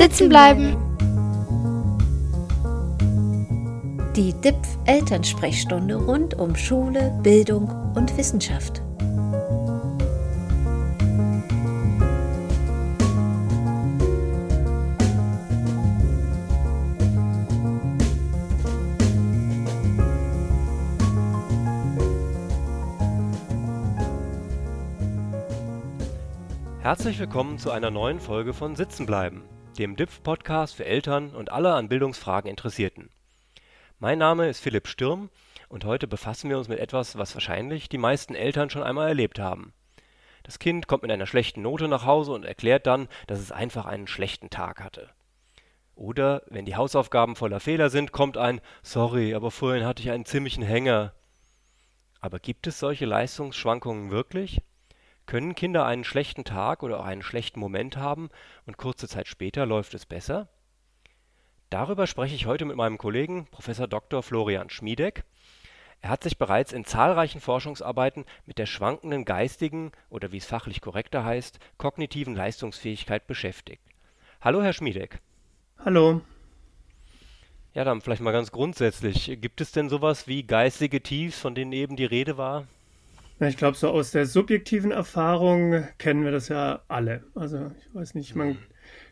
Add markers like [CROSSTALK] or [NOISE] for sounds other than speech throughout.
Sitzen bleiben. Die DIPF Elternsprechstunde rund um Schule, Bildung und Wissenschaft. Herzlich willkommen zu einer neuen Folge von Sitzen bleiben, dem DIPF-Podcast für Eltern und alle an Bildungsfragen Interessierten. Mein Name ist Philipp Stürm und heute befassen wir uns mit etwas, was wahrscheinlich die meisten Eltern schon einmal erlebt haben. Das Kind kommt mit einer schlechten Note nach Hause und erklärt dann, dass es einfach einen schlechten Tag hatte. Oder wenn die Hausaufgaben voller Fehler sind, kommt ein Sorry, aber vorhin hatte ich einen ziemlichen Hänger. Aber gibt es solche Leistungsschwankungen wirklich? Können Kinder einen schlechten Tag oder auch einen schlechten Moment haben und kurze Zeit später läuft es besser? Darüber spreche ich heute mit meinem Kollegen Prof. Dr. Florian Schmiedeck. Er hat sich bereits in zahlreichen Forschungsarbeiten mit der schwankenden geistigen oder wie es fachlich korrekter heißt, kognitiven Leistungsfähigkeit beschäftigt. Hallo, Herr Schmiedeck. Hallo. Ja, dann vielleicht mal ganz grundsätzlich. Gibt es denn sowas wie geistige Tiefs, von denen eben die Rede war? Ich glaube, so aus der subjektiven Erfahrung kennen wir das ja alle. Also ich weiß nicht, man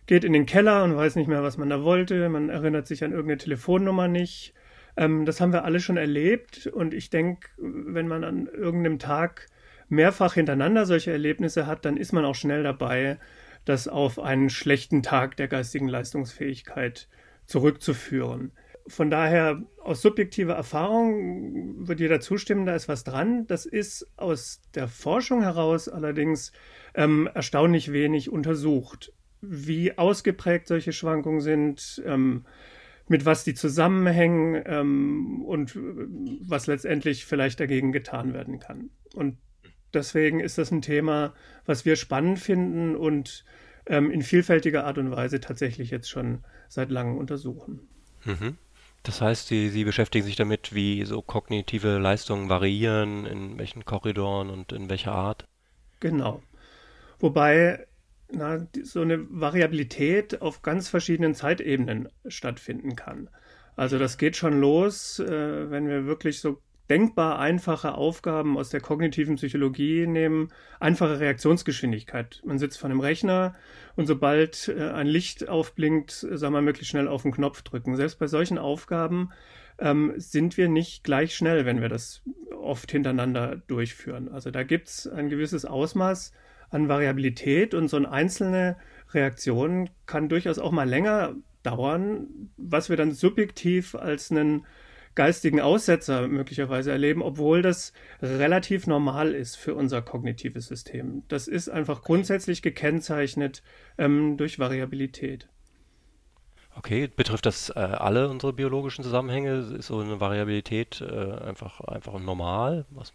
geht in den Keller und weiß nicht mehr, was man da wollte. Man erinnert sich an irgendeine Telefonnummer nicht. Ähm, das haben wir alle schon erlebt. Und ich denke, wenn man an irgendeinem Tag mehrfach hintereinander solche Erlebnisse hat, dann ist man auch schnell dabei, das auf einen schlechten Tag der geistigen Leistungsfähigkeit zurückzuführen von daher aus subjektiver Erfahrung wird jeder zustimmen, da ist was dran. Das ist aus der Forschung heraus allerdings ähm, erstaunlich wenig untersucht, wie ausgeprägt solche Schwankungen sind, ähm, mit was die zusammenhängen ähm, und was letztendlich vielleicht dagegen getan werden kann. Und deswegen ist das ein Thema, was wir spannend finden und ähm, in vielfältiger Art und Weise tatsächlich jetzt schon seit langem untersuchen. Mhm. Das heißt, Sie, Sie beschäftigen sich damit, wie so kognitive Leistungen variieren, in welchen Korridoren und in welcher Art? Genau. Wobei na, so eine Variabilität auf ganz verschiedenen Zeitebenen stattfinden kann. Also das geht schon los, äh, wenn wir wirklich so denkbar einfache Aufgaben aus der kognitiven Psychologie nehmen, einfache Reaktionsgeschwindigkeit. Man sitzt vor einem Rechner und sobald äh, ein Licht aufblinkt, soll man möglichst schnell auf den Knopf drücken. Selbst bei solchen Aufgaben ähm, sind wir nicht gleich schnell, wenn wir das oft hintereinander durchführen. Also da gibt es ein gewisses Ausmaß an Variabilität und so eine einzelne Reaktion kann durchaus auch mal länger dauern, was wir dann subjektiv als einen geistigen Aussetzer möglicherweise erleben, obwohl das relativ normal ist für unser kognitives System. Das ist einfach grundsätzlich gekennzeichnet ähm, durch Variabilität. Okay, betrifft das äh, alle unsere biologischen Zusammenhänge? Ist so eine Variabilität äh, einfach, einfach normal? Was?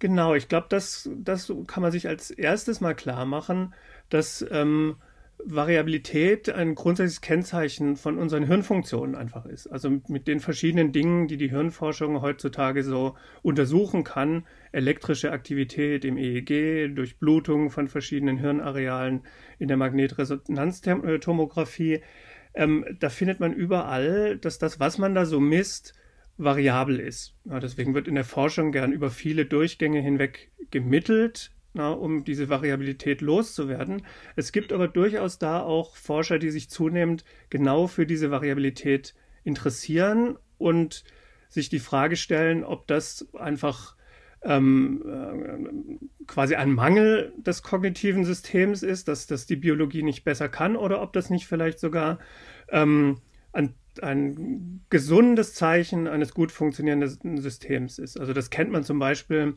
Genau, ich glaube, das, das kann man sich als erstes mal klar machen, dass ähm, Variabilität ein grundsätzliches Kennzeichen von unseren Hirnfunktionen einfach ist. Also mit den verschiedenen Dingen, die die Hirnforschung heutzutage so untersuchen kann, elektrische Aktivität im EEG, Durchblutung von verschiedenen Hirnarealen in der Magnetresonanztomographie, ähm, da findet man überall, dass das, was man da so misst, variabel ist. Ja, deswegen wird in der Forschung gern über viele Durchgänge hinweg gemittelt na, um diese Variabilität loszuwerden. Es gibt aber durchaus da auch Forscher, die sich zunehmend genau für diese Variabilität interessieren und sich die Frage stellen, ob das einfach ähm, äh, quasi ein Mangel des kognitiven Systems ist, dass das die Biologie nicht besser kann, oder ob das nicht vielleicht sogar ähm, ein, ein gesundes Zeichen eines gut funktionierenden Systems ist. Also das kennt man zum Beispiel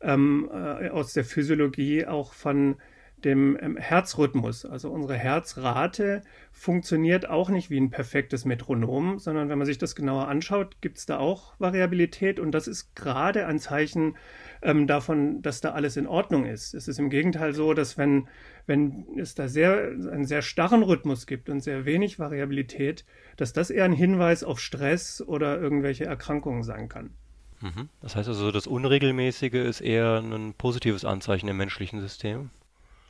ähm, äh, aus der Physiologie auch von dem ähm, Herzrhythmus. Also unsere Herzrate funktioniert auch nicht wie ein perfektes Metronom, sondern wenn man sich das genauer anschaut, gibt es da auch Variabilität und das ist gerade ein Zeichen ähm, davon, dass da alles in Ordnung ist. Es ist im Gegenteil so, dass wenn, wenn es da sehr, einen sehr starren Rhythmus gibt und sehr wenig Variabilität, dass das eher ein Hinweis auf Stress oder irgendwelche Erkrankungen sein kann. Mhm. Das heißt also, das Unregelmäßige ist eher ein positives Anzeichen im menschlichen System?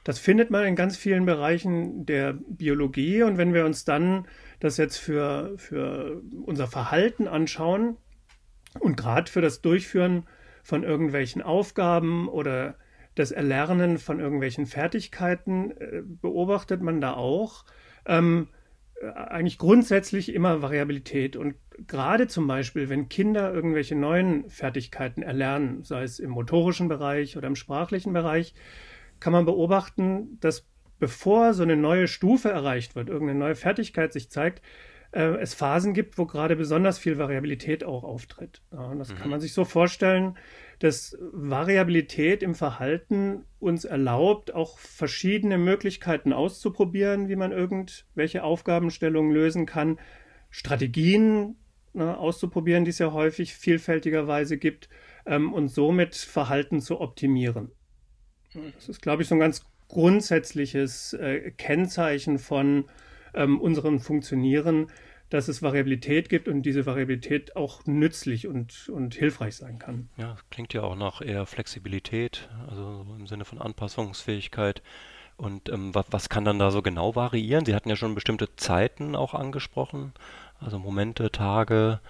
Das findet man in ganz vielen Bereichen der Biologie. Und wenn wir uns dann das jetzt für, für unser Verhalten anschauen und gerade für das Durchführen von irgendwelchen Aufgaben oder das Erlernen von irgendwelchen Fertigkeiten äh, beobachtet man da auch ähm, äh, eigentlich grundsätzlich immer Variabilität. Und gerade zum Beispiel, wenn Kinder irgendwelche neuen Fertigkeiten erlernen, sei es im motorischen Bereich oder im sprachlichen Bereich, kann man beobachten, dass bevor so eine neue Stufe erreicht wird, irgendeine neue Fertigkeit sich zeigt, äh, es Phasen gibt, wo gerade besonders viel Variabilität auch auftritt. Ja, das mhm. kann man sich so vorstellen, dass Variabilität im Verhalten uns erlaubt, auch verschiedene Möglichkeiten auszuprobieren, wie man irgendwelche Aufgabenstellungen lösen kann, Strategien ne, auszuprobieren, die es ja häufig vielfältigerweise gibt, ähm, und somit Verhalten zu optimieren. Das ist, glaube ich, so ein ganz grundsätzliches äh, Kennzeichen von ähm, unserem Funktionieren, dass es Variabilität gibt und diese Variabilität auch nützlich und, und hilfreich sein kann. Ja, klingt ja auch nach eher Flexibilität, also im Sinne von Anpassungsfähigkeit. Und ähm, was, was kann dann da so genau variieren? Sie hatten ja schon bestimmte Zeiten auch angesprochen, also Momente, Tage.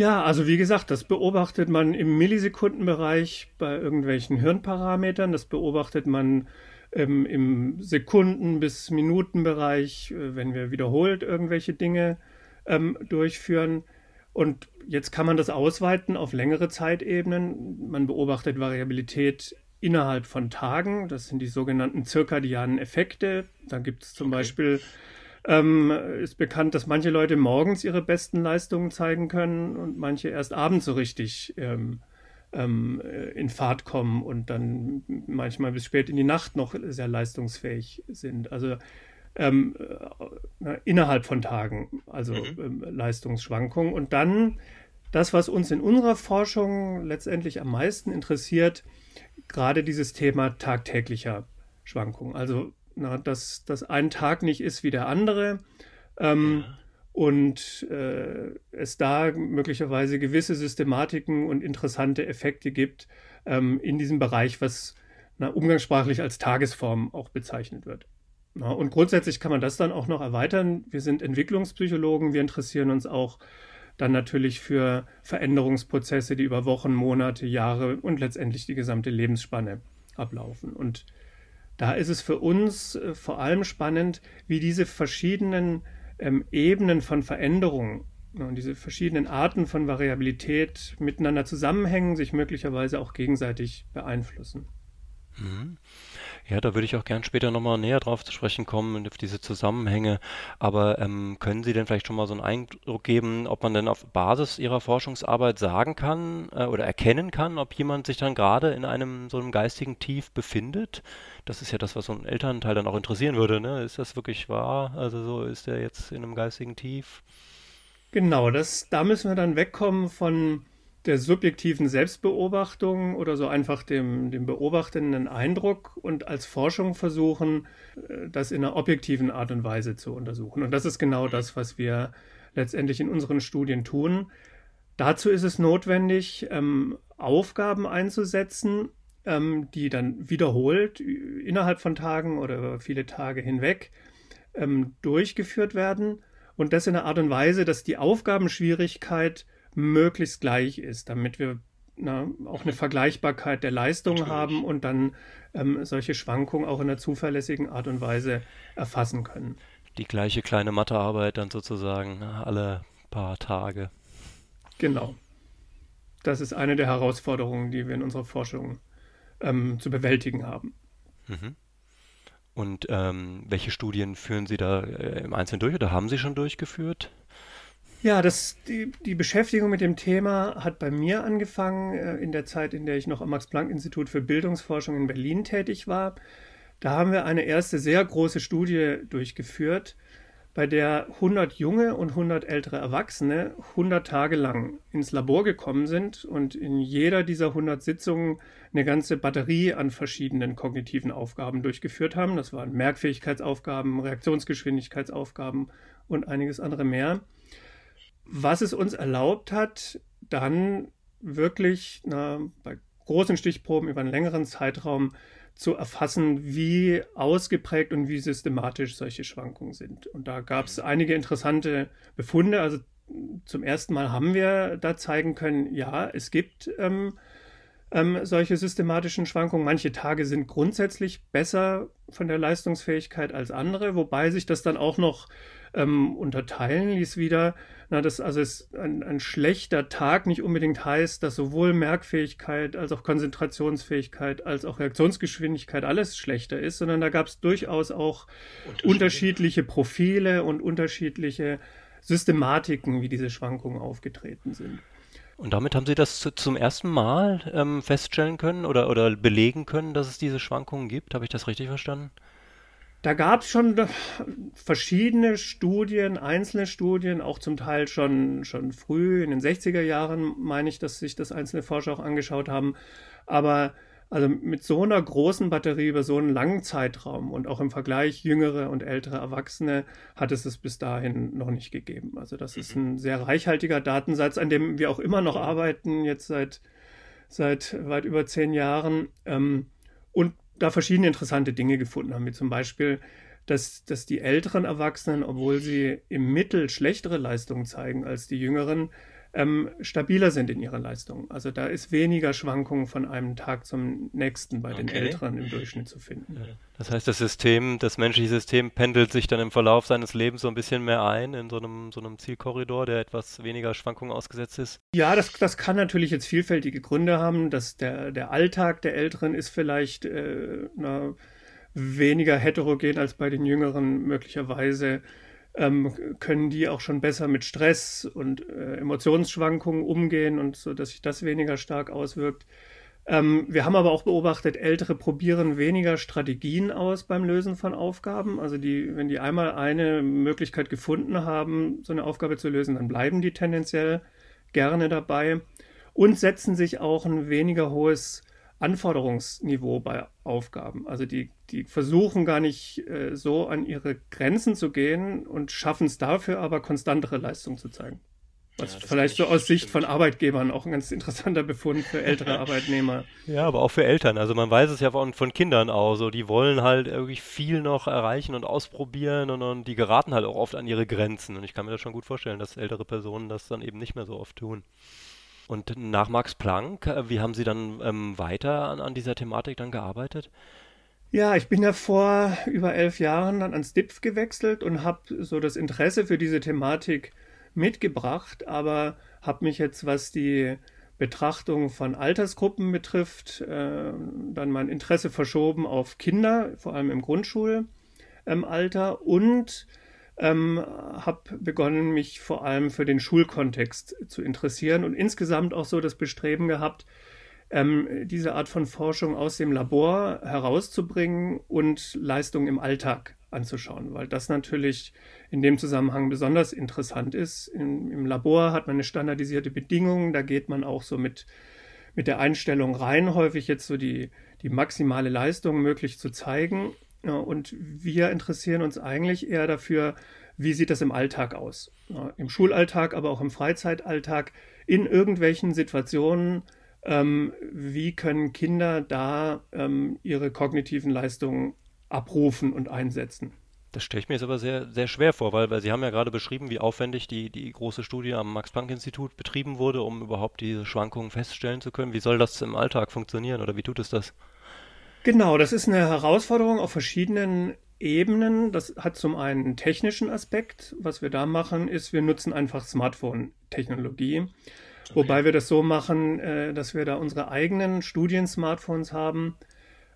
Ja, also wie gesagt, das beobachtet man im Millisekundenbereich bei irgendwelchen Hirnparametern, das beobachtet man ähm, im Sekunden- bis Minutenbereich, äh, wenn wir wiederholt irgendwelche Dinge ähm, durchführen. Und jetzt kann man das ausweiten auf längere Zeitebenen. Man beobachtet Variabilität innerhalb von Tagen. Das sind die sogenannten zirkadianen Effekte. Da gibt es zum okay. Beispiel, ähm, ist bekannt, dass manche Leute morgens ihre besten Leistungen zeigen können und manche erst abends so richtig ähm, ähm, in Fahrt kommen und dann manchmal bis spät in die Nacht noch sehr leistungsfähig sind. Also ähm, äh, innerhalb von Tagen, also mhm. ähm, Leistungsschwankungen. Und dann das, was uns in unserer Forschung letztendlich am meisten interessiert, gerade dieses Thema tagtäglicher Schwankungen. Also, na, dass, dass ein Tag nicht ist wie der andere. Ähm, ja und äh, es da möglicherweise gewisse Systematiken und interessante Effekte gibt ähm, in diesem Bereich, was na, umgangssprachlich als Tagesform auch bezeichnet wird. Na, und grundsätzlich kann man das dann auch noch erweitern. Wir sind Entwicklungspsychologen, wir interessieren uns auch dann natürlich für Veränderungsprozesse, die über Wochen, Monate, Jahre und letztendlich die gesamte Lebensspanne ablaufen. Und da ist es für uns äh, vor allem spannend, wie diese verschiedenen ähm, Ebenen von Veränderungen und diese verschiedenen Arten von Variabilität miteinander zusammenhängen, sich möglicherweise auch gegenseitig beeinflussen. Ja, da würde ich auch gern später nochmal näher drauf zu sprechen kommen, auf diese Zusammenhänge. Aber ähm, können Sie denn vielleicht schon mal so einen Eindruck geben, ob man denn auf Basis Ihrer Forschungsarbeit sagen kann äh, oder erkennen kann, ob jemand sich dann gerade in einem so einem geistigen Tief befindet? Das ist ja das, was so ein Elternteil dann auch interessieren würde. Ne? Ist das wirklich wahr? Also so ist er jetzt in einem geistigen Tief? Genau, das, da müssen wir dann wegkommen von der subjektiven Selbstbeobachtung oder so einfach dem, dem beobachtenden Eindruck und als Forschung versuchen, äh, das in einer objektiven Art und Weise zu untersuchen. Und das ist genau das, was wir letztendlich in unseren Studien tun. Dazu ist es notwendig, ähm, Aufgaben einzusetzen, ähm, die dann wiederholt innerhalb von Tagen oder über viele Tage hinweg ähm, durchgeführt werden. Und das in einer Art und Weise, dass die Aufgabenschwierigkeit möglichst gleich ist, damit wir na, auch eine Vergleichbarkeit der Leistung haben und dann ähm, solche Schwankungen auch in einer zuverlässigen Art und Weise erfassen können. Die gleiche kleine Mathearbeit dann sozusagen alle paar Tage. Genau. Das ist eine der Herausforderungen, die wir in unserer Forschung ähm, zu bewältigen haben. Mhm. Und ähm, welche Studien führen Sie da äh, im Einzelnen durch oder haben Sie schon durchgeführt? Ja, das, die, die Beschäftigung mit dem Thema hat bei mir angefangen äh, in der Zeit, in der ich noch am Max-Planck-Institut für Bildungsforschung in Berlin tätig war. Da haben wir eine erste sehr große Studie durchgeführt, bei der 100 junge und 100 ältere Erwachsene 100 Tage lang ins Labor gekommen sind und in jeder dieser 100 Sitzungen eine ganze Batterie an verschiedenen kognitiven Aufgaben durchgeführt haben. Das waren Merkfähigkeitsaufgaben, Reaktionsgeschwindigkeitsaufgaben und einiges andere mehr was es uns erlaubt hat, dann wirklich na, bei großen Stichproben über einen längeren Zeitraum zu erfassen, wie ausgeprägt und wie systematisch solche Schwankungen sind. Und da gab es einige interessante Befunde. Also zum ersten Mal haben wir da zeigen können, ja, es gibt ähm, ähm, solche systematischen Schwankungen. Manche Tage sind grundsätzlich besser von der Leistungsfähigkeit als andere, wobei sich das dann auch noch ähm, unterteilen ließ wieder. Na, dass also es ein, ein, schlechter Tag nicht unbedingt heißt, dass sowohl Merkfähigkeit als auch Konzentrationsfähigkeit als auch Reaktionsgeschwindigkeit alles schlechter ist, sondern da gab es durchaus auch unterschiedliche Profile und unterschiedliche Systematiken, wie diese Schwankungen aufgetreten sind. Und damit haben Sie das zu, zum ersten Mal ähm, feststellen können oder, oder belegen können, dass es diese Schwankungen gibt? Habe ich das richtig verstanden? Da gab es schon verschiedene Studien, einzelne Studien, auch zum Teil schon, schon früh in den 60er Jahren, meine ich, dass sich das einzelne Forscher auch angeschaut haben. Aber also mit so einer großen Batterie über so einen langen Zeitraum und auch im Vergleich jüngere und ältere Erwachsene hat es es bis dahin noch nicht gegeben. Also das ist mhm. ein sehr reichhaltiger Datensatz, an dem wir auch immer noch arbeiten, jetzt seit, seit weit über zehn Jahren ähm, und da verschiedene interessante Dinge gefunden haben, wie zum Beispiel, dass, dass die älteren Erwachsenen, obwohl sie im Mittel schlechtere Leistungen zeigen als die jüngeren, ähm, stabiler sind in ihrer Leistung. Also da ist weniger Schwankungen von einem Tag zum nächsten bei den Älteren im Durchschnitt zu finden. Das heißt, das System, das menschliche System pendelt sich dann im Verlauf seines Lebens so ein bisschen mehr ein in so einem, so einem Zielkorridor, der etwas weniger Schwankungen ausgesetzt ist? Ja, das, das kann natürlich jetzt vielfältige Gründe haben, dass der, der Alltag der Älteren ist vielleicht äh, na, weniger heterogen als bei den Jüngeren möglicherweise ähm, können die auch schon besser mit Stress und äh, Emotionsschwankungen umgehen und so, dass sich das weniger stark auswirkt. Ähm, wir haben aber auch beobachtet, Ältere probieren weniger Strategien aus beim Lösen von Aufgaben. Also die, wenn die einmal eine Möglichkeit gefunden haben, so eine Aufgabe zu lösen, dann bleiben die tendenziell gerne dabei und setzen sich auch ein weniger hohes Anforderungsniveau bei Aufgaben. Also die, die versuchen gar nicht äh, so an ihre Grenzen zu gehen und schaffen es dafür aber konstantere Leistung zu zeigen. Was ja, vielleicht so aus Sicht von Arbeitgebern auch ein ganz interessanter Befund für ältere [LAUGHS] Arbeitnehmer. Ja, aber auch für Eltern. Also man weiß es ja von, von Kindern auch so. Die wollen halt irgendwie viel noch erreichen und ausprobieren und, und die geraten halt auch oft an ihre Grenzen. Und ich kann mir das schon gut vorstellen, dass ältere Personen das dann eben nicht mehr so oft tun. Und nach Max Planck, äh, wie haben Sie dann ähm, weiter an, an, dieser Thematik dann gearbeitet? Ja, ich bin ja vor über elf Jahren dann ans DIPF gewechselt und habe so das Interesse für diese Thematik mitgebracht, aber habe mich jetzt, was die Betrachtung von Altersgruppen betrifft, äh, dann mein Interesse verschoben auf Kinder, vor allem im Grundschulalter ähm, und ähm, habe begonnen, mich vor allem für den Schulkontext zu interessieren und insgesamt auch so das Bestreben gehabt, ähm, diese Art von Forschung aus dem Labor herauszubringen und Leistungen im Alltag anzuschauen, weil das natürlich in dem Zusammenhang besonders interessant ist. Im, Im, Labor hat man eine standardisierte Bedingung, da geht man auch so mit, mit der Einstellung rein, häufig jetzt so die, die maximale Leistung möglich zu zeigen. Ja, und wir interessieren uns eigentlich eher dafür, wie sieht das im Alltag aus? Ja, Im Schulalltag, aber auch im Freizeitalltag, in irgendwelchen Situationen, ähm, wie können Kinder da ähm, ihre kognitiven Leistungen abrufen und einsetzen? Das stelle ich mir jetzt aber sehr, sehr schwer vor, weil, weil Sie haben ja gerade beschrieben, wie aufwendig die, die große Studie am Max-Planck-Institut betrieben wurde, um überhaupt diese Schwankungen feststellen zu können. Wie soll das im Alltag funktionieren oder wie tut es das? Genau, das ist eine Herausforderung auf verschiedenen Ebenen. Das hat zum einen einen technischen Aspekt. Was wir da machen, ist, wir nutzen einfach Smartphone-Technologie. Okay. Wobei wir das so machen, äh, dass wir da unsere eigenen Studien-Smartphones haben,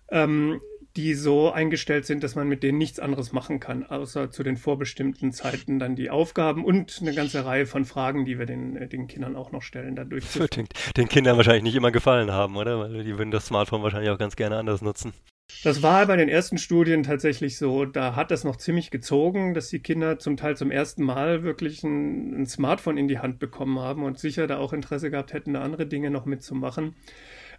ähm, die so eingestellt sind, dass man mit denen nichts anderes machen kann, außer zu den vorbestimmten Zeiten dann die Aufgaben und eine ganze Reihe von Fragen, die wir den, äh, den Kindern auch noch stellen, dadurch. Das wird den, den Kindern wahrscheinlich nicht immer gefallen haben, oder? Weil die würden das Smartphone wahrscheinlich auch ganz gerne anders nutzen. Das war bei den ersten Studien tatsächlich so. Da hat das noch ziemlich gezogen, dass die Kinder zum Teil zum ersten Mal wirklich ein, ein, Smartphone in die Hand bekommen haben und sicher da auch Interesse gehabt hätten, da andere Dinge noch mitzumachen.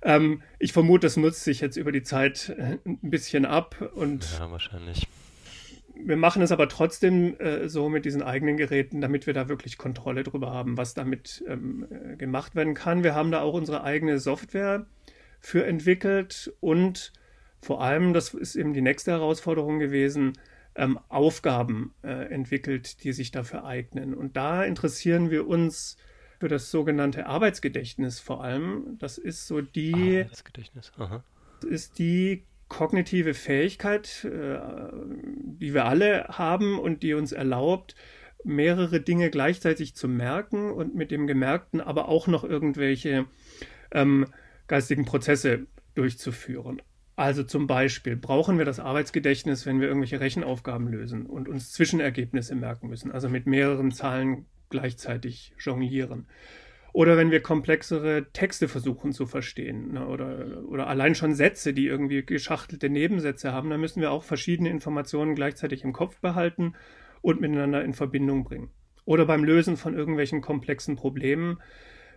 Ähm, ich vermute, das nutzt sich jetzt über die Zeit äh, ein bisschen ab und. Ja, wahrscheinlich. Wir machen es aber trotzdem äh, so mit diesen eigenen Geräten, damit wir da wirklich Kontrolle drüber haben, was damit ähm, äh, gemacht werden kann. Wir haben da auch unsere eigene Software für entwickelt und vor allem, das ist eben die nächste Herausforderung gewesen, ähm, Aufgaben äh, entwickelt, die sich dafür eignen. Und da interessieren wir uns für das sogenannte Arbeitsgedächtnis vor allem. Das ist so die, Arbeitsgedächtnis. Aha. ist die kognitive Fähigkeit, äh, die wir alle haben und die uns erlaubt, mehrere Dinge gleichzeitig zu merken und mit dem Gemerkten aber auch noch irgendwelche ähm, geistigen Prozesse durchzuführen. Also zum Beispiel brauchen wir das Arbeitsgedächtnis, wenn wir irgendwelche Rechenaufgaben lösen und uns Zwischenergebnisse merken müssen, also mit mehreren Zahlen gleichzeitig jonglieren. Oder wenn wir komplexere Texte versuchen zu verstehen ne, oder, oder allein schon Sätze, die irgendwie geschachtelte Nebensätze haben, dann müssen wir auch verschiedene Informationen gleichzeitig im Kopf behalten und miteinander in Verbindung bringen. Oder beim Lösen von irgendwelchen komplexen Problemen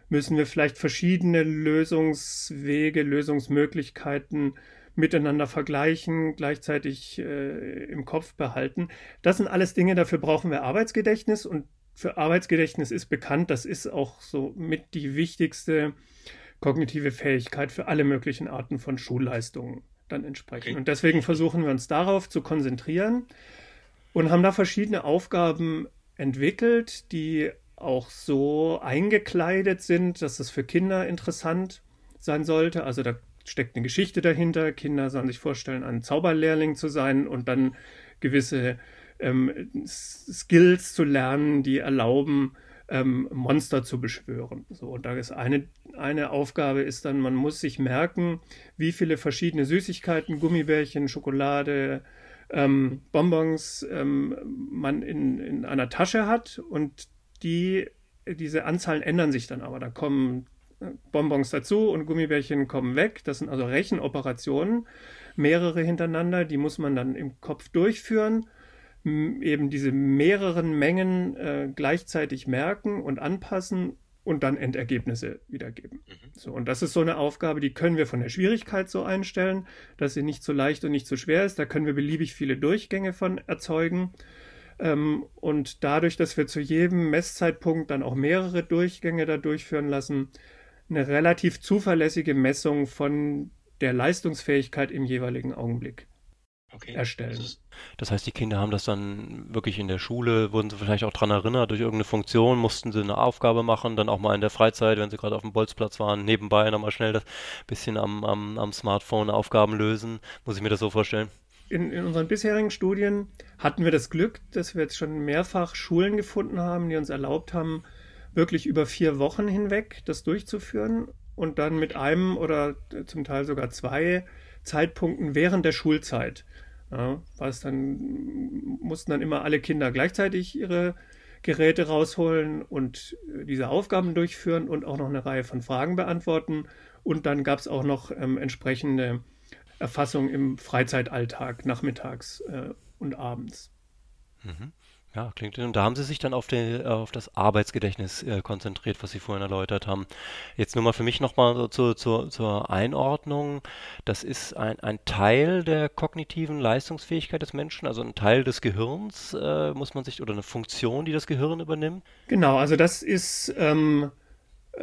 müssen wir vielleicht verschiedene Lösungswege, Lösungsmöglichkeiten miteinander vergleichen, gleichzeitig äh, im Kopf behalten. Das sind alles Dinge, dafür brauchen wir Arbeitsgedächtnis und für Arbeitsgedächtnis ist bekannt, das ist auch so mit die wichtigste kognitive Fähigkeit für alle möglichen Arten von Schulleistungen dann entsprechend. Und deswegen versuchen wir uns darauf zu konzentrieren und haben da verschiedene Aufgaben entwickelt, die auch so eingekleidet sind, dass es für Kinder interessant sein sollte. Also da steckt eine Geschichte dahinter. Kinder sollen sich vorstellen, ein Zauberlehrling zu sein und dann gewisse ähm, Skills zu lernen, die erlauben, ähm, Monster zu beschwören. So, und da ist eine, eine Aufgabe ist dann, man muss sich merken, wie viele verschiedene Süßigkeiten, Gummibärchen, Schokolade, ähm, Bonbons ähm, man in, in einer Tasche hat und die, diese Anzahlen ändern sich dann aber. Da kommen äh, Bonbons dazu und Gummibärchen kommen weg. Das sind also Rechenoperationen, mehrere hintereinander, die muss man dann im Kopf durchführen, eben diese mehreren Mengen äh, gleichzeitig merken und anpassen und dann Endergebnisse wiedergeben. Mhm. So, und das ist so eine Aufgabe, die können wir von der Schwierigkeit so einstellen, dass sie nicht zu leicht und nicht zu schwer ist. Da können wir beliebig viele Durchgänge von erzeugen. Ähm, und dadurch, dass wir zu jedem Messzeitpunkt dann auch mehrere Durchgänge da durchführen lassen, eine relativ zuverlässige Messung von der Leistungsfähigkeit im jeweiligen Augenblick okay. erstellen. Das heißt, die Kinder haben das dann wirklich in der Schule, wurden sie vielleicht auch daran erinnert, durch irgendeine Funktion, mussten sie eine Aufgabe machen, dann auch mal in der Freizeit, wenn sie gerade auf dem Bolzplatz waren, nebenbei nochmal schnell das bisschen am, am, am Smartphone Aufgaben lösen. Muss ich mir das so vorstellen? in, in unseren bisherigen Studien hatten wir das Glück, dass wir jetzt schon mehrfach Schulen gefunden haben, die uns erlaubt haben, wirklich über vier Wochen hinweg das durchzuführen und dann mit einem oder zum Teil sogar zwei Zeitpunkten während der Schulzeit. Ja, was dann mussten dann immer alle Kinder gleichzeitig ihre Geräte rausholen und diese Aufgaben durchführen und auch noch eine Reihe von Fragen beantworten. Und dann gab es auch noch ähm, entsprechende Erfassung im Freizeitalltag, nachmittags äh, und abends. Mhm. Ja, klingt. Und da haben Sie sich dann auf, den, auf das Arbeitsgedächtnis äh, konzentriert, was Sie vorhin erläutert haben. Jetzt nur mal für mich nochmal so zu, zu, zur Einordnung. Das ist ein, ein Teil der kognitiven Leistungsfähigkeit des Menschen, also ein Teil des Gehirns, äh, muss man sich, oder eine Funktion, die das Gehirn übernimmt? Genau, also das ist. Ähm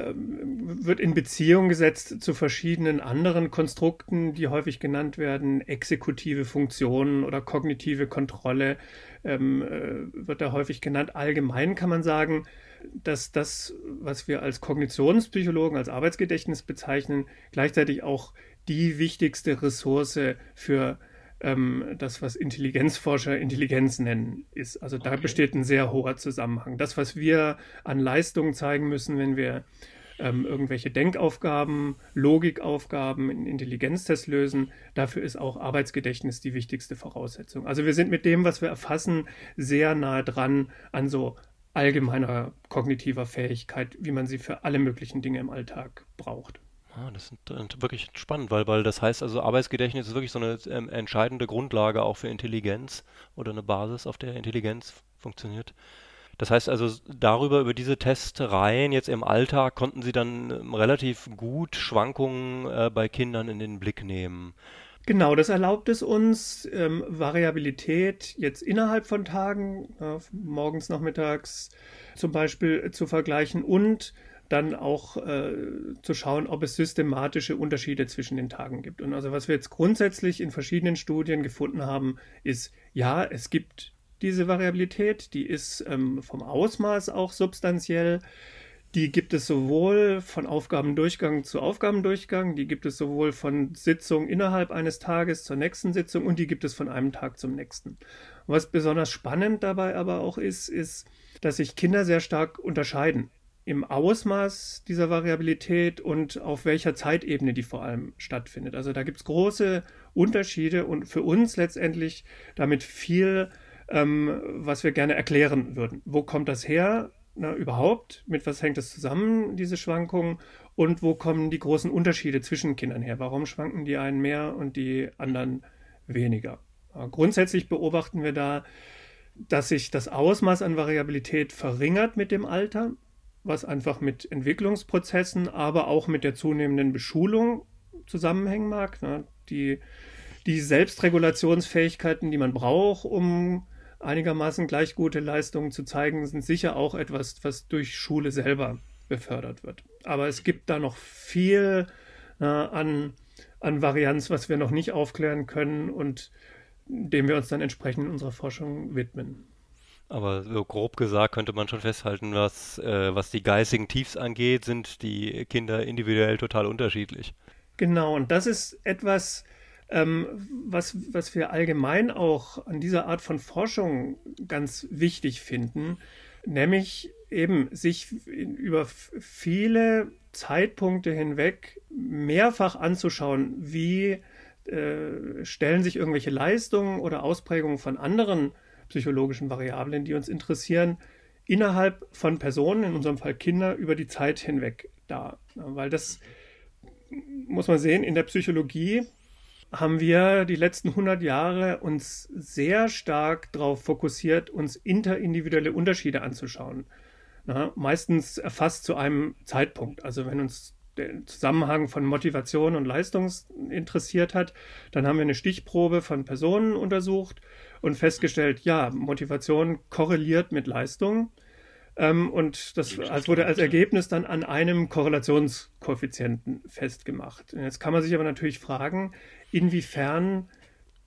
wird in Beziehung gesetzt zu verschiedenen anderen Konstrukten, die häufig genannt werden, exekutive Funktionen oder kognitive Kontrolle ähm, äh, wird da häufig genannt. Allgemein kann man sagen, dass das, was wir als Kognitionspsychologen, als Arbeitsgedächtnis bezeichnen, gleichzeitig auch die wichtigste Ressource für ähm, das, was Intelligenzforscher Intelligenz nennen, ist. Also da okay. besteht ein sehr hoher Zusammenhang. Das, was wir an Leistungen zeigen müssen, wenn wir ähm, irgendwelche Denkaufgaben, Logikaufgaben in Intelligenztests lösen, dafür ist auch Arbeitsgedächtnis die wichtigste Voraussetzung. Also wir sind mit dem, was wir erfassen, sehr nah dran an so allgemeiner kognitiver Fähigkeit, wie man sie für alle möglichen Dinge im Alltag braucht. Ah, das ist wirklich spannend, weil, weil das heißt also Arbeitsgedächtnis ist wirklich so eine ähm, entscheidende Grundlage auch für Intelligenz oder eine Basis, auf der Intelligenz funktioniert. Das heißt also darüber, über diese Testereien jetzt im Alltag konnten Sie dann ähm, relativ gut Schwankungen äh, bei Kindern in den Blick nehmen. Genau, das erlaubt es uns, ähm, Variabilität jetzt innerhalb von Tagen, äh, morgens, nachmittags zum Beispiel, äh, zu vergleichen und dann auch äh, zu schauen, ob es systematische Unterschiede zwischen den Tagen gibt. Und also was wir jetzt grundsätzlich in verschiedenen Studien gefunden haben, ist, ja, es gibt diese Variabilität, die ist ähm, vom Ausmaß auch substanziell. Die gibt es sowohl von Aufgabendurchgang zu Aufgabendurchgang, die gibt es sowohl von Sitzung innerhalb eines Tages zur nächsten Sitzung und die gibt es von einem Tag zum nächsten. Was besonders spannend dabei aber auch ist, ist, dass sich Kinder sehr stark unterscheiden im Ausmaß dieser Variabilität und auf welcher Zeitebene die vor allem stattfindet. Also da gibt es große Unterschiede und für uns letztendlich damit viel, ähm, was wir gerne erklären würden. Wo kommt das her? Na, überhaupt? Mit was hängt das zusammen, diese Schwankungen? Und wo kommen die großen Unterschiede zwischen Kindern her? Warum schwanken die einen mehr und die anderen weniger? Grundsätzlich beobachten wir da, dass sich das Ausmaß an Variabilität verringert mit dem Alter was einfach mit Entwicklungsprozessen, aber auch mit der zunehmenden Beschulung zusammenhängen mag. Ne? Die, die Selbstregulationsfähigkeiten, die man braucht, um einigermaßen gleich gute Leistungen zu zeigen, sind sicher auch etwas, was durch Schule selber befördert wird. Aber es gibt da noch viel äh, an, an Varianz, was wir noch nicht aufklären können und dem wir uns dann entsprechend in unserer Forschung widmen. Aber so grob gesagt könnte man schon festhalten, was, äh, was die geistigen Tiefs angeht, sind die Kinder individuell total unterschiedlich. Genau, und das ist etwas, ähm, was, was wir allgemein auch an dieser Art von Forschung ganz wichtig finden, nämlich eben sich über viele Zeitpunkte hinweg mehrfach anzuschauen, wie äh, stellen sich irgendwelche Leistungen oder Ausprägungen von anderen psychologischen Variablen, die uns interessieren, innerhalb von Personen, in unserem Fall Kinder, über die Zeit hinweg da. Weil das muss man sehen, in der Psychologie haben wir die letzten 100 Jahre uns sehr stark darauf fokussiert, uns interindividuelle Unterschiede anzuschauen. Na, meistens erfasst zu einem Zeitpunkt. Also wenn uns der Zusammenhang von Motivation und Leistung interessiert hat, dann haben wir eine Stichprobe von Personen untersucht und festgestellt, ja, Motivation korreliert mit Leistung. Ähm, und das als wurde als Ergebnis dann an einem Korrelationskoeffizienten festgemacht. Und jetzt kann man sich aber natürlich fragen, inwiefern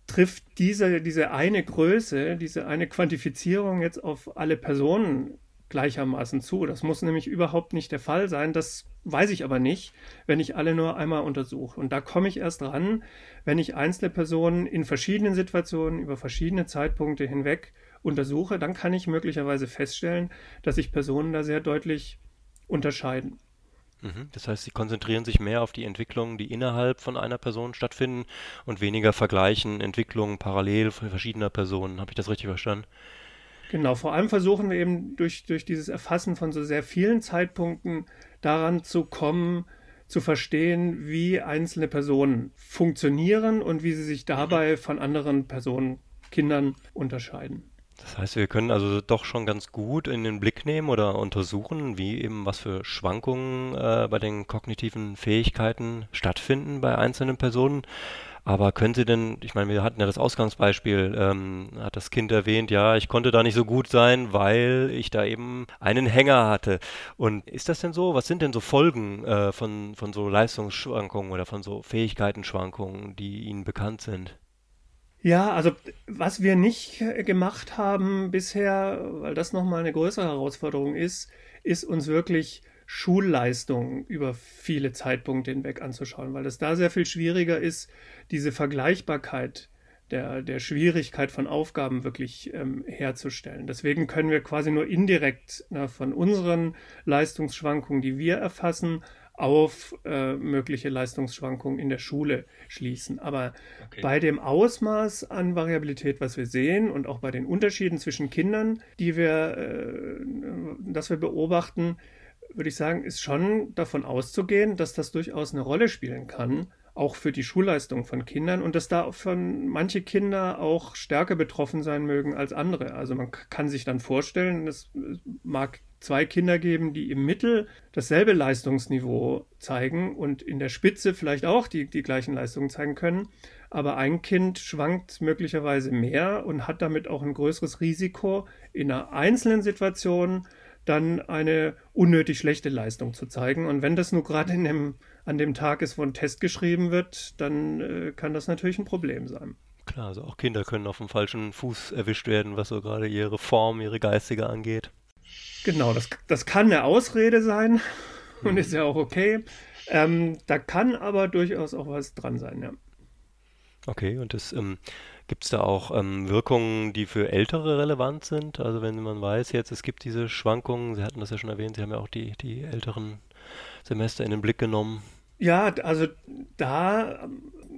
trifft diese, diese eine Größe, diese eine Quantifizierung jetzt auf alle Personen gleichermaßen zu. Das muss nämlich überhaupt nicht der Fall sein. Das weiß ich aber nicht, wenn ich alle nur einmal untersuche. Und da komme ich erst ran, wenn ich einzelne Personen in verschiedenen Situationen über verschiedene Zeitpunkte hinweg untersuche, dann kann ich möglicherweise feststellen, dass sich Personen da sehr deutlich unterscheiden. Mhm. Das heißt, Sie konzentrieren sich mehr auf die Entwicklungen, die innerhalb von einer Person stattfinden und weniger vergleichen Entwicklungen parallel verschiedener Personen. Habe ich das richtig verstanden? Genau, vor allem versuchen wir eben durch, durch dieses Erfassen von so sehr vielen Zeitpunkten daran zu kommen, zu verstehen, wie einzelne Personen funktionieren und wie sie sich dabei von anderen Personen, Kindern unterscheiden. Das heißt, wir können also doch schon ganz gut in den Blick nehmen oder untersuchen, wie eben was für Schwankungen äh, bei den kognitiven Fähigkeiten stattfinden bei einzelnen Personen. Aber können Sie denn, ich meine, wir hatten ja das Ausgangsbeispiel, ähm, hat das Kind erwähnt, ja, ich konnte da nicht so gut sein, weil ich da eben einen Hänger hatte. Und ist das denn so? Was sind denn so Folgen äh, von, von so Leistungsschwankungen oder von so Fähigkeitenschwankungen, die Ihnen bekannt sind? Ja, also was wir nicht gemacht haben bisher, weil das nochmal eine größere Herausforderung ist, ist uns wirklich Schulleistungen über viele Zeitpunkte hinweg anzuschauen, weil es da sehr viel schwieriger ist, diese Vergleichbarkeit der, der Schwierigkeit von Aufgaben wirklich ähm, herzustellen. Deswegen können wir quasi nur indirekt na, von unseren Leistungsschwankungen, die wir erfassen, auf äh, mögliche Leistungsschwankungen in der Schule schließen. Aber okay. bei dem Ausmaß an Variabilität, was wir sehen und auch bei den Unterschieden zwischen Kindern, die wir, äh, das wir beobachten, würde ich sagen, ist schon davon auszugehen, dass das durchaus eine Rolle spielen kann, auch für die Schulleistung von Kindern und dass da von manche Kinder auch stärker betroffen sein mögen als andere. Also man kann sich dann vorstellen, es mag zwei Kinder geben, die im Mittel dasselbe Leistungsniveau zeigen und in der Spitze vielleicht auch die, die gleichen Leistungen zeigen können. Aber ein Kind schwankt möglicherweise mehr und hat damit auch ein größeres Risiko, in einer einzelnen Situation dann eine unnötig schlechte Leistung zu zeigen. Und wenn das nur gerade an dem Tag ist, wo ein Test geschrieben wird, dann äh, kann das natürlich ein Problem sein. Klar, also auch Kinder können auf dem falschen Fuß erwischt werden, was so gerade ihre Form, ihre geistige angeht. Genau, das, das kann eine Ausrede sein und ist ja auch okay. Ähm, da kann aber durchaus auch was dran sein, ja. Okay, und es ähm, gibt es da auch ähm, Wirkungen, die für Ältere relevant sind? Also wenn man weiß jetzt, es gibt diese Schwankungen, Sie hatten das ja schon erwähnt, Sie haben ja auch die, die älteren Semester in den Blick genommen. Ja, also da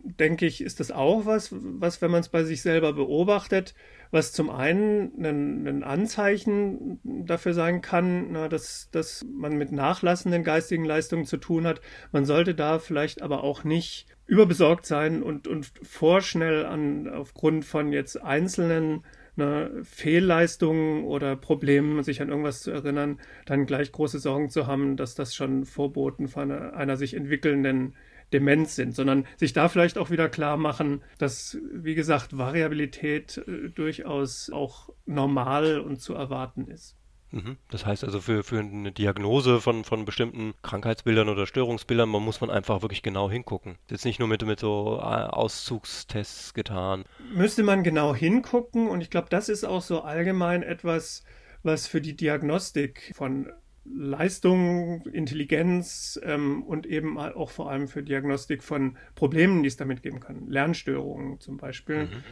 denke ich, ist das auch was, was, wenn man es bei sich selber beobachtet, was zum einen ein, ein Anzeichen dafür sein kann, na, dass, dass man mit nachlassenden geistigen Leistungen zu tun hat. Man sollte da vielleicht aber auch nicht überbesorgt sein und, und vorschnell an, aufgrund von jetzt einzelnen ne, Fehlleistungen oder Problemen, sich an irgendwas zu erinnern, dann gleich große Sorgen zu haben, dass das schon Vorboten von einer, einer sich entwickelnden Demenz sind, sondern sich da vielleicht auch wieder klar machen, dass, wie gesagt, Variabilität äh, durchaus auch normal und zu erwarten ist. Mhm. Das heißt also für, für eine Diagnose von, von bestimmten Krankheitsbildern oder Störungsbildern, man muss man einfach wirklich genau hingucken. Jetzt nicht nur mit, mit so äh, Auszugstests getan. Müsste man genau hingucken und ich glaube, das ist auch so allgemein etwas, was für die Diagnostik von Leistung, Intelligenz ähm, und eben auch vor allem für Diagnostik von Problemen, die es damit geben kann, Lernstörungen zum Beispiel, mhm.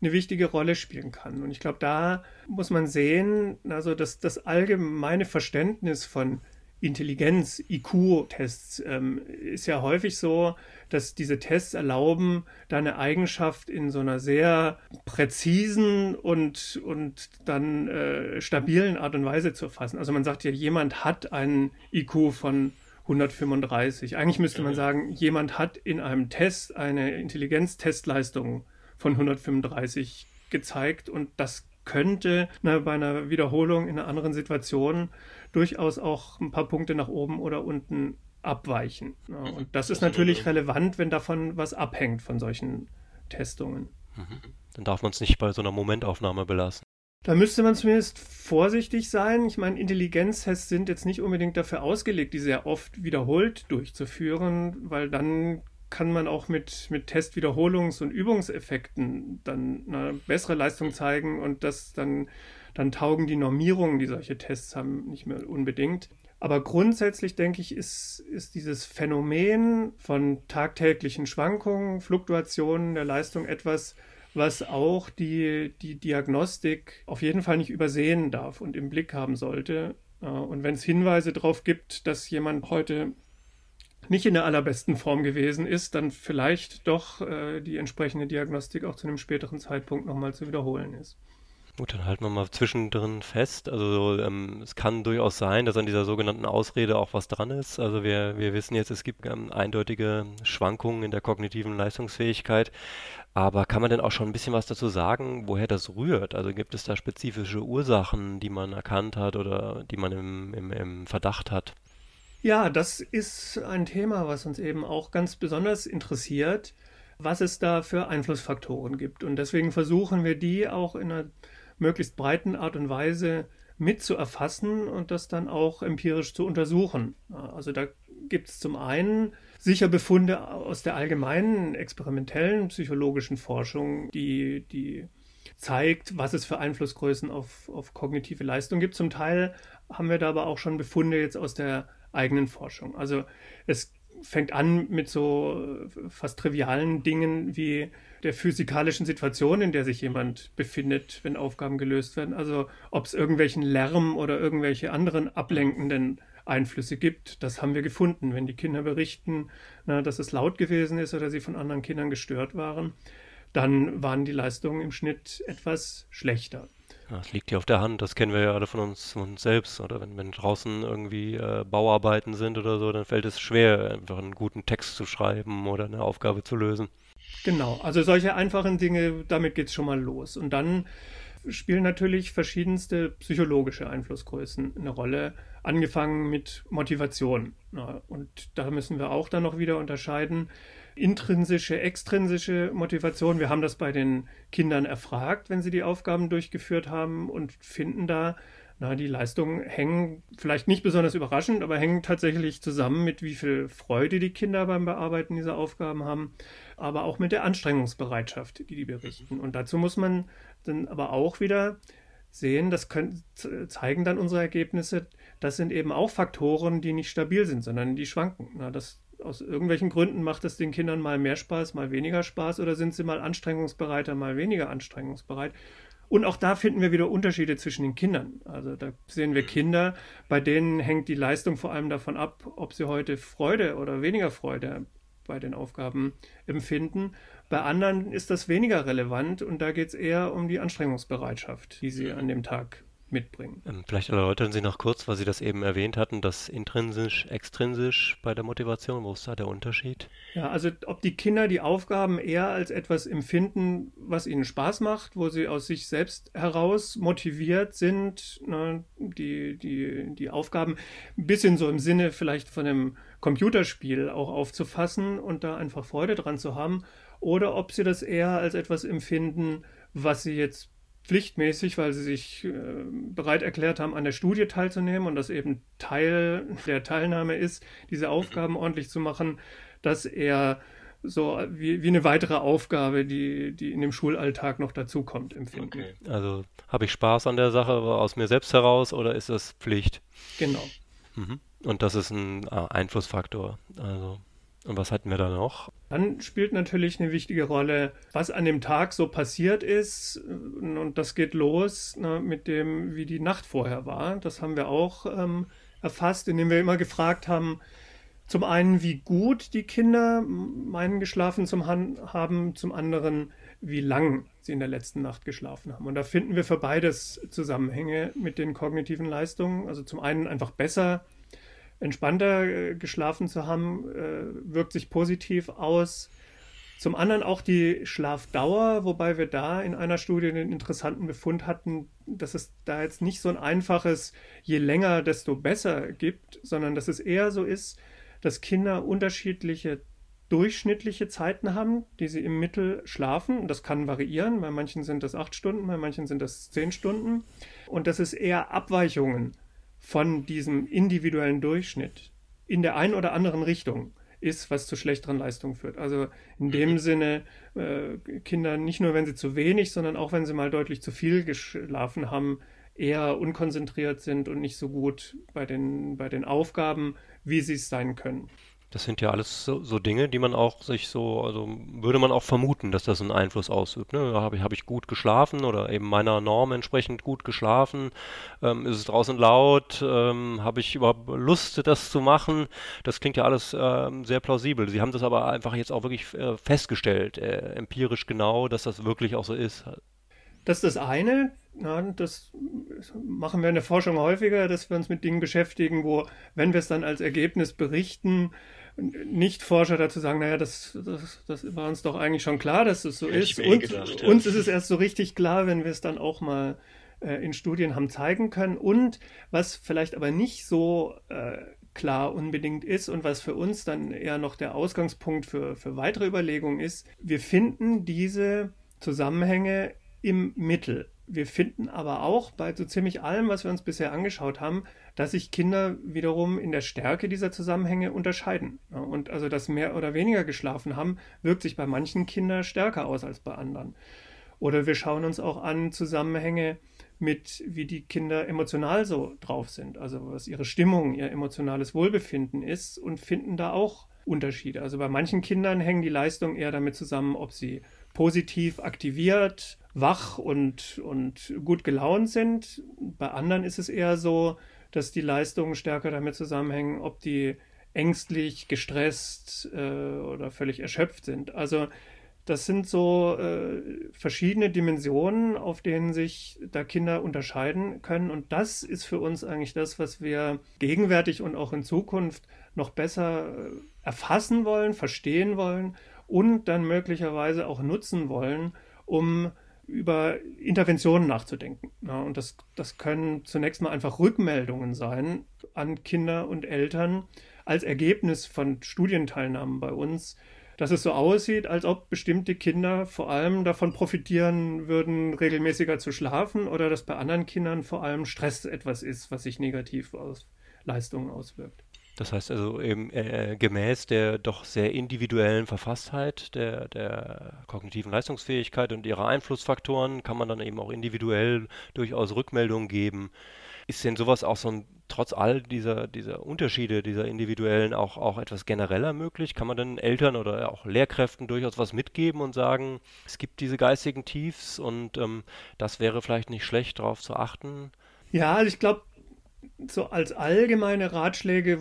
Eine wichtige Rolle spielen kann. Und ich glaube, da muss man sehen, also dass das allgemeine Verständnis von Intelligenz, IQ-Tests ähm, ist ja häufig so, dass diese Tests erlauben, deine Eigenschaft in so einer sehr präzisen und, und dann äh, stabilen Art und Weise zu erfassen. Also man sagt ja, jemand hat einen IQ von 135. Eigentlich müsste man sagen, jemand hat in einem Test eine Intelligenztestleistung von 135 gezeigt und das könnte na, bei einer Wiederholung in einer anderen Situation durchaus auch ein paar Punkte nach oben oder unten abweichen. Ja, und das ist natürlich relevant, wenn davon was abhängt von solchen Testungen. Mhm. Dann darf man es nicht bei so einer Momentaufnahme belassen. Da müsste man zumindest vorsichtig sein. Ich meine, Intelligenztests sind jetzt nicht unbedingt dafür ausgelegt, die sehr oft wiederholt durchzuführen, weil dann kann man auch mit, mit Testwiederholungs- und Übungseffekten dann eine bessere Leistung zeigen und das dann dann taugen die Normierungen, die solche Tests haben, nicht mehr unbedingt. Aber grundsätzlich denke ich, ist, ist dieses Phänomen von tagtäglichen Schwankungen, Fluktuationen der Leistung etwas, was auch die, die Diagnostik auf jeden Fall nicht übersehen darf und im Blick haben sollte. Und wenn es Hinweise darauf gibt, dass jemand heute nicht in der allerbesten Form gewesen ist, dann vielleicht doch äh, die entsprechende Diagnostik auch zu einem späteren Zeitpunkt nochmal zu wiederholen ist. Gut, dann halten wir mal zwischendrin fest. Also ähm, es kann durchaus sein, dass an dieser sogenannten Ausrede auch was dran ist. Also wir, wir wissen jetzt, es gibt ähm, eindeutige Schwankungen in der kognitiven Leistungsfähigkeit. Aber kann man denn auch schon ein bisschen was dazu sagen, woher das rührt? Also gibt es da spezifische Ursachen, die man erkannt hat oder die man im, im, im Verdacht hat? Ja, das ist ein Thema, was uns eben auch ganz besonders interessiert, was es da für Einflussfaktoren gibt. Und deswegen versuchen wir die auch in einer möglichst breiten Art und Weise mit zu erfassen und das dann auch empirisch zu untersuchen. Also da gibt es zum einen sicher Befunde aus der allgemeinen experimentellen psychologischen Forschung, die, die zeigt, was es für Einflussgrößen auf, auf kognitive Leistung gibt. Zum Teil haben wir da aber auch schon Befunde jetzt aus der eigenen Forschung. Also es fängt an mit so fast trivialen Dingen wie der physikalischen Situation, in der sich jemand befindet, wenn Aufgaben gelöst werden. Also ob es irgendwelchen Lärm oder irgendwelche anderen ablenkenden Einflüsse gibt, das haben wir gefunden. Wenn die Kinder berichten, na, dass es laut gewesen ist oder sie von anderen Kindern gestört waren, dann waren die Leistungen im Schnitt etwas schlechter. Das liegt ja auf der Hand, das kennen wir ja alle von uns, von uns selbst. Oder wenn, wenn draußen irgendwie äh, Bauarbeiten sind oder so, dann fällt es schwer, einfach einen guten Text zu schreiben oder eine Aufgabe zu lösen. Genau, also solche einfachen Dinge, damit geht es schon mal los. Und dann spielen natürlich verschiedenste psychologische Einflussgrößen eine Rolle, angefangen mit Motivation. Und da müssen wir auch dann noch wieder unterscheiden. Intrinsische, extrinsische Motivation. Wir haben das bei den Kindern erfragt, wenn sie die Aufgaben durchgeführt haben und finden da Na, die Leistungen hängen vielleicht nicht besonders überraschend, aber hängen tatsächlich zusammen mit wie viel Freude die Kinder beim Bearbeiten dieser Aufgaben haben, aber auch mit der Anstrengungsbereitschaft, die die berichten. Und dazu muss man dann aber auch wieder sehen, das können, zeigen dann unsere Ergebnisse, das sind eben auch Faktoren, die nicht stabil sind, sondern die schwanken. Na, das, aus irgendwelchen Gründen macht es den Kindern mal mehr Spaß, mal weniger Spaß oder sind sie mal anstrengungsbereiter, mal weniger anstrengungsbereit. Und auch da finden wir wieder Unterschiede zwischen den Kindern. Also da sehen wir Kinder, bei denen hängt die Leistung vor allem davon ab, ob sie heute Freude oder weniger Freude bei den Aufgaben empfinden. Bei anderen ist das weniger relevant und da geht es eher um die Anstrengungsbereitschaft, die sie an dem Tag mitbringen. Ähm, vielleicht erläutern Sie noch kurz, weil Sie das eben erwähnt hatten, das intrinsisch, extrinsisch bei der Motivation. Wo ist da der Unterschied? Ja, also ob die Kinder die Aufgaben eher als etwas empfinden, was ihnen Spaß macht, wo sie aus sich selbst heraus motiviert sind, ne, die, die, die Aufgaben ein bisschen so im Sinne vielleicht von einem Computerspiel auch aufzufassen und da einfach Freude dran zu haben, oder ob sie das eher als etwas empfinden, was sie jetzt pflichtmäßig, weil sie sich äh, bereit erklärt haben, an der Studie teilzunehmen und das eben Teil der Teilnahme ist, diese Aufgaben ordentlich zu machen, dass er so wie, wie eine weitere Aufgabe, die, die in dem Schulalltag noch dazukommt, empfinden. Okay. Also habe ich Spaß an der Sache aus mir selbst heraus oder ist das Pflicht? Genau. Mhm. Und das ist ein ah, Einflussfaktor. Also und was hatten wir da noch? Dann spielt natürlich eine wichtige Rolle, was an dem Tag so passiert ist. Und das geht los ne, mit dem, wie die Nacht vorher war. Das haben wir auch ähm, erfasst, indem wir immer gefragt haben, zum einen, wie gut die Kinder meinen geschlafen zum haben, zum anderen, wie lang sie in der letzten Nacht geschlafen haben. Und da finden wir für beides Zusammenhänge mit den kognitiven Leistungen. Also zum einen einfach besser entspannter äh, geschlafen zu haben, äh, wirkt sich positiv aus. Zum anderen auch die Schlafdauer, wobei wir da in einer Studie einen interessanten Befund hatten, dass es da jetzt nicht so ein einfaches, je länger, desto besser gibt, sondern dass es eher so ist, dass Kinder unterschiedliche durchschnittliche Zeiten haben, die sie im Mittel schlafen. Das kann variieren. Bei manchen sind das acht Stunden, bei manchen sind das zehn Stunden. Und dass es eher Abweichungen von diesem individuellen Durchschnitt in der einen oder anderen Richtung ist, was zu schlechteren Leistungen führt. Also in dem Sinne, äh, Kinder nicht nur, wenn sie zu wenig, sondern auch wenn sie mal deutlich zu viel geschlafen haben, eher unkonzentriert sind und nicht so gut bei den, bei den Aufgaben, wie sie es sein können. Das sind ja alles so, so, Dinge, die man auch sich so, also würde man auch vermuten, dass das einen Einfluss ausübt. Ne? Habe ich, hab ich gut geschlafen oder eben meiner Norm entsprechend gut geschlafen? Ähm, ist es draußen laut? Ähm, Habe ich überhaupt Lust, das zu machen? Das klingt ja alles ähm, sehr plausibel. Sie haben das aber einfach jetzt auch wirklich äh, festgestellt, äh, empirisch genau, dass das wirklich auch so ist. Das ist das eine. Ja, das machen wir in der Forschung häufiger, dass wir uns mit Dingen beschäftigen, wo, wenn wir es dann als Ergebnis berichten, nicht-Forscher dazu sagen, naja, das, das, das war uns doch eigentlich schon klar, dass es so ja, ist. Und gedacht, ja. uns ist es erst so richtig klar, wenn wir es dann auch mal äh, in Studien haben zeigen können. Und was vielleicht aber nicht so äh, klar unbedingt ist und was für uns dann eher noch der Ausgangspunkt für, für weitere Überlegungen ist, wir finden diese Zusammenhänge im Mittel. Wir finden aber auch bei so ziemlich allem, was wir uns bisher angeschaut haben, dass sich Kinder wiederum in der Stärke dieser Zusammenhänge unterscheiden. Und also das mehr oder weniger geschlafen haben, wirkt sich bei manchen Kindern stärker aus als bei anderen. Oder wir schauen uns auch an Zusammenhänge mit, wie die Kinder emotional so drauf sind, also was ihre Stimmung, ihr emotionales Wohlbefinden ist und finden da auch Unterschiede. Also bei manchen Kindern hängen die Leistungen eher damit zusammen, ob sie positiv aktiviert, wach und, und gut gelaunt sind. Bei anderen ist es eher so, dass die Leistungen stärker damit zusammenhängen, ob die ängstlich, gestresst äh, oder völlig erschöpft sind. Also das sind so äh, verschiedene Dimensionen, auf denen sich da Kinder unterscheiden können. Und das ist für uns eigentlich das, was wir gegenwärtig und auch in Zukunft noch besser äh, erfassen wollen, verstehen wollen und dann möglicherweise auch nutzen wollen, um über Interventionen nachzudenken. Ja, und das, das können zunächst mal einfach Rückmeldungen sein an Kinder und Eltern als Ergebnis von Studienteilnahmen bei uns, dass es so aussieht, als ob bestimmte Kinder vor allem davon profitieren würden, regelmäßiger zu schlafen oder dass bei anderen Kindern vor allem Stress etwas ist, was sich negativ auf Leistungen auswirkt. Das heißt also eben äh, gemäß der doch sehr individuellen Verfasstheit der, der kognitiven Leistungsfähigkeit und ihrer Einflussfaktoren kann man dann eben auch individuell durchaus Rückmeldungen geben. Ist denn sowas auch so ein, trotz all dieser, dieser Unterschiede, dieser individuellen, auch, auch etwas genereller möglich? Kann man dann Eltern oder auch Lehrkräften durchaus was mitgeben und sagen, es gibt diese geistigen Tiefs und ähm, das wäre vielleicht nicht schlecht, darauf zu achten? Ja, also ich glaube, so als allgemeine Ratschläge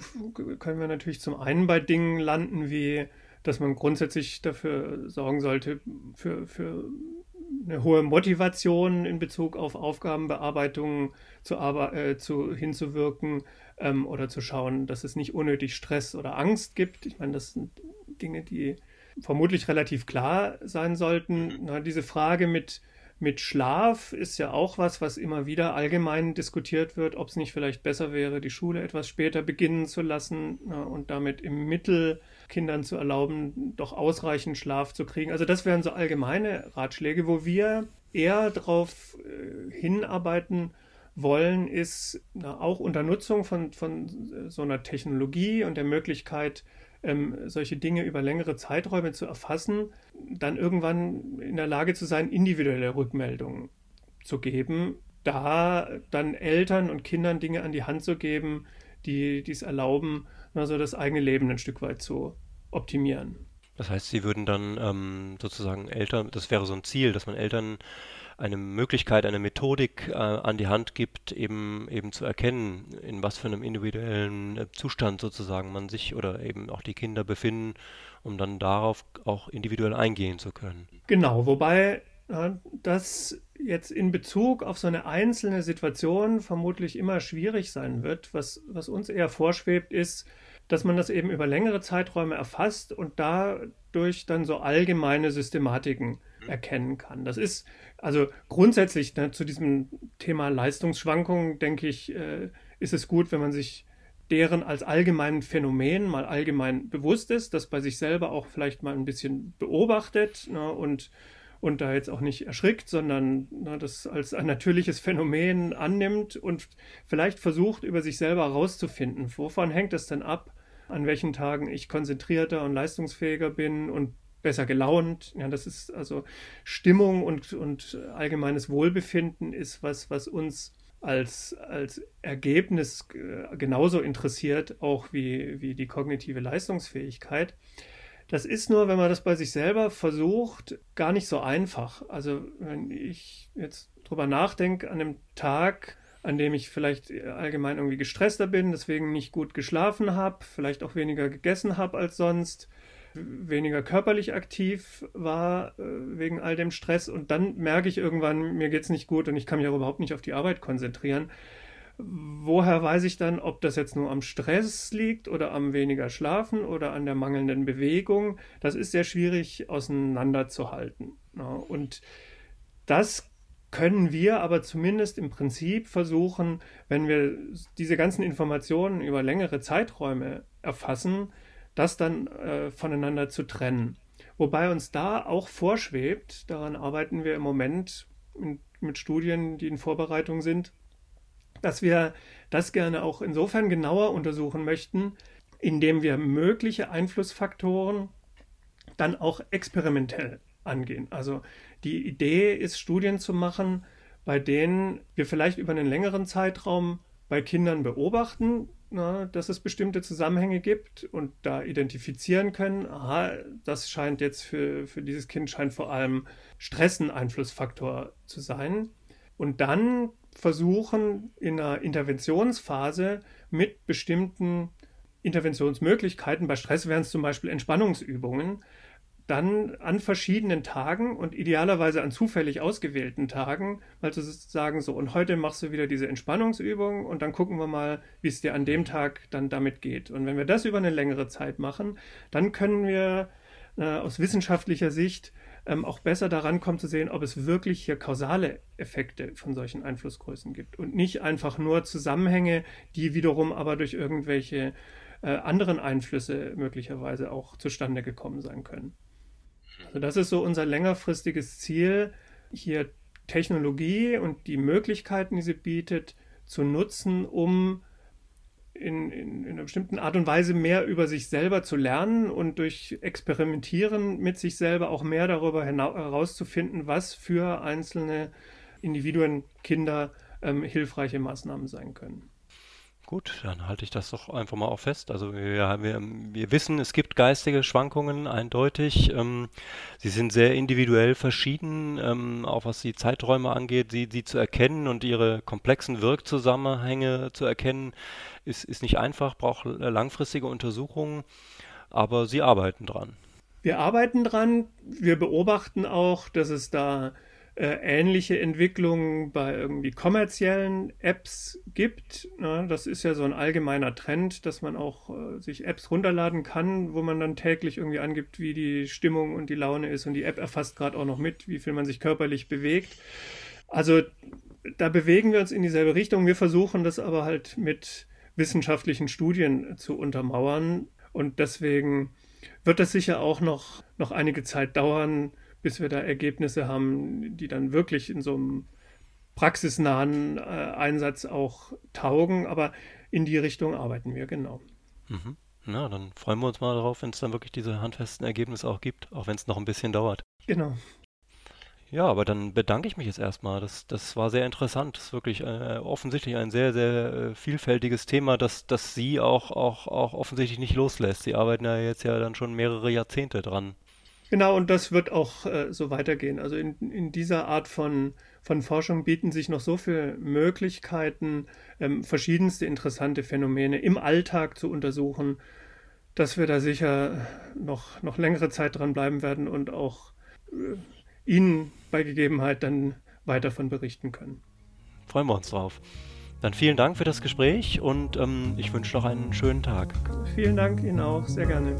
können wir natürlich zum einen bei Dingen landen, wie dass man grundsätzlich dafür sorgen sollte, für, für eine hohe Motivation in Bezug auf Aufgabenbearbeitung zu, äh, zu hinzuwirken ähm, oder zu schauen, dass es nicht unnötig Stress oder Angst gibt. Ich meine, das sind Dinge, die vermutlich relativ klar sein sollten. Na, diese Frage mit mit Schlaf ist ja auch was, was immer wieder allgemein diskutiert wird, ob es nicht vielleicht besser wäre, die Schule etwas später beginnen zu lassen ja, und damit im Mittel Kindern zu erlauben, doch ausreichend Schlaf zu kriegen. Also das wären so allgemeine Ratschläge, wo wir eher darauf äh, hinarbeiten wollen, ist auch unter Nutzung von, von so einer Technologie und der Möglichkeit, ähm, solche Dinge über längere Zeiträume zu erfassen, dann irgendwann in der Lage zu sein, individuelle Rückmeldungen zu geben, da dann Eltern und Kindern Dinge an die Hand zu geben, die es erlauben, also das eigene Leben ein Stück weit zu optimieren. Das heißt, Sie würden dann ähm, sozusagen Eltern, das wäre so ein Ziel, dass man Eltern eine Möglichkeit, eine Methodik äh, an die Hand gibt, eben eben zu erkennen, in was für einem individuellen äh, Zustand sozusagen man sich oder eben auch die Kinder befinden, um dann darauf auch individuell eingehen zu können. Genau, wobei äh, das jetzt in Bezug auf so eine einzelne Situation vermutlich immer schwierig sein wird. Was, was uns eher vorschwebt, ist, dass man das eben über längere Zeiträume erfasst und dadurch dann so allgemeine Systematiken erkennen kann. Das ist also grundsätzlich ne, zu diesem Thema Leistungsschwankungen, denke ich, äh, ist es gut, wenn man sich deren als allgemeinen Phänomen mal allgemein bewusst ist, das bei sich selber auch vielleicht mal ein bisschen beobachtet ne, und, und da jetzt auch nicht erschrickt, sondern ne, das als ein natürliches Phänomen annimmt und vielleicht versucht, über sich selber herauszufinden, wovon hängt es denn ab, an welchen Tagen ich konzentrierter und leistungsfähiger bin und besser gelaunt. Ja, das ist also Stimmung und, und allgemeines Wohlbefinden ist was, was uns als, als Ergebnis äh, genauso interessiert, auch wie, wie die kognitive Leistungsfähigkeit. Das ist nur, wenn man das bei sich selber versucht, gar nicht so einfach. Also wenn ich jetzt drüber nachdenke, an einem Tag, an dem ich vielleicht allgemein irgendwie gestresster bin, deswegen nicht gut geschlafen habe, vielleicht auch weniger gegessen habe als sonst, weniger körperlich aktiv war äh, wegen all dem Stress und dann merke ich irgendwann, mir geht es nicht gut und ich kann mich auch überhaupt nicht auf die Arbeit konzentrieren. Woher weiß ich dann, ob das jetzt nur am Stress liegt oder am weniger Schlafen oder an der mangelnden Bewegung? Das ist sehr schwierig auseinanderzuhalten. Und das können wir aber zumindest im Prinzip versuchen, wenn wir diese ganzen Informationen über längere Zeiträume erfassen, das dann äh, voneinander zu trennen. Wobei uns da auch vorschwebt, daran arbeiten wir im Moment mit Studien, die in Vorbereitung sind, dass wir das gerne auch insofern genauer untersuchen möchten, indem wir mögliche Einflussfaktoren dann auch experimentell angehen. Also die Idee ist, Studien zu machen, bei denen wir vielleicht über einen längeren Zeitraum bei Kindern beobachten, na, dass es bestimmte Zusammenhänge gibt und da identifizieren können, aha, das scheint jetzt für, für dieses Kind scheint vor allem Stress ein Einflussfaktor zu sein. Und dann versuchen in einer Interventionsphase mit bestimmten Interventionsmöglichkeiten, bei Stress wären es zum Beispiel Entspannungsübungen, dann an verschiedenen Tagen und idealerweise an zufällig ausgewählten Tagen mal zu sagen, so, und heute machst du wieder diese Entspannungsübung und dann gucken wir mal, wie es dir an dem Tag dann damit geht. Und wenn wir das über eine längere Zeit machen, dann können wir äh, aus wissenschaftlicher Sicht ähm, auch besser daran kommen zu sehen, ob es wirklich hier kausale Effekte von solchen Einflussgrößen gibt und nicht einfach nur Zusammenhänge, die wiederum aber durch irgendwelche äh, anderen Einflüsse möglicherweise auch zustande gekommen sein können. Also das ist so unser längerfristiges Ziel, hier Technologie und die Möglichkeiten, die sie bietet, zu nutzen, um in, in, in, einer bestimmten Art und Weise mehr über sich selber zu lernen und durch Experimentieren mit sich selber auch mehr darüber herauszufinden, was für einzelne Individuen, Kinder ähm, hilfreiche Maßnahmen sein können. Gut, dann halte ich das doch einfach mal auch fest. Also wir, wir, wir wissen, es gibt geistige Schwankungen eindeutig. Ähm, sie sind sehr individuell verschieden, ähm, auch was die Zeiträume angeht, sie, sie zu erkennen und ihre komplexen Wirkzusammenhänge zu erkennen, ist, ist nicht einfach, braucht langfristige Untersuchungen, aber sie arbeiten dran. Wir arbeiten dran. Wir beobachten auch, dass es da ähnliche Entwicklungen bei irgendwie kommerziellen Apps gibt. Ne? Das ist ja so ein allgemeiner Trend, dass man auch äh, sich Apps runterladen kann, wo man dann täglich irgendwie angibt, wie die Stimmung und die Laune ist und die App erfasst gerade auch noch mit, wie viel man sich körperlich bewegt. Also da bewegen wir uns in dieselbe Richtung. Wir versuchen das aber halt mit wissenschaftlichen Studien zu untermauern und deswegen wird das sicher auch noch, noch einige Zeit dauern, bis wir da Ergebnisse haben, die dann wirklich in so einem praxisnahen äh, Einsatz auch taugen. Aber in die Richtung arbeiten wir genau. Mhm. Na, dann freuen wir uns mal darauf, wenn es dann wirklich diese handfesten Ergebnisse auch gibt, auch wenn es noch ein bisschen dauert. Genau. Ja, aber dann bedanke ich mich jetzt erstmal. Das, das war sehr interessant. Das ist wirklich äh, offensichtlich ein sehr, sehr äh, vielfältiges Thema, das, das Sie auch, auch, auch offensichtlich nicht loslässt. Sie arbeiten ja jetzt ja dann schon mehrere Jahrzehnte dran. Genau, und das wird auch äh, so weitergehen. Also in, in dieser Art von, von Forschung bieten sich noch so viele Möglichkeiten, ähm, verschiedenste interessante Phänomene im Alltag zu untersuchen, dass wir da sicher noch, noch längere Zeit dran bleiben werden und auch äh, Ihnen bei Gegebenheit dann weiter von berichten können. Freuen wir uns drauf. Dann vielen Dank für das Gespräch und ähm, ich wünsche noch einen schönen Tag. Vielen Dank Ihnen auch, sehr gerne.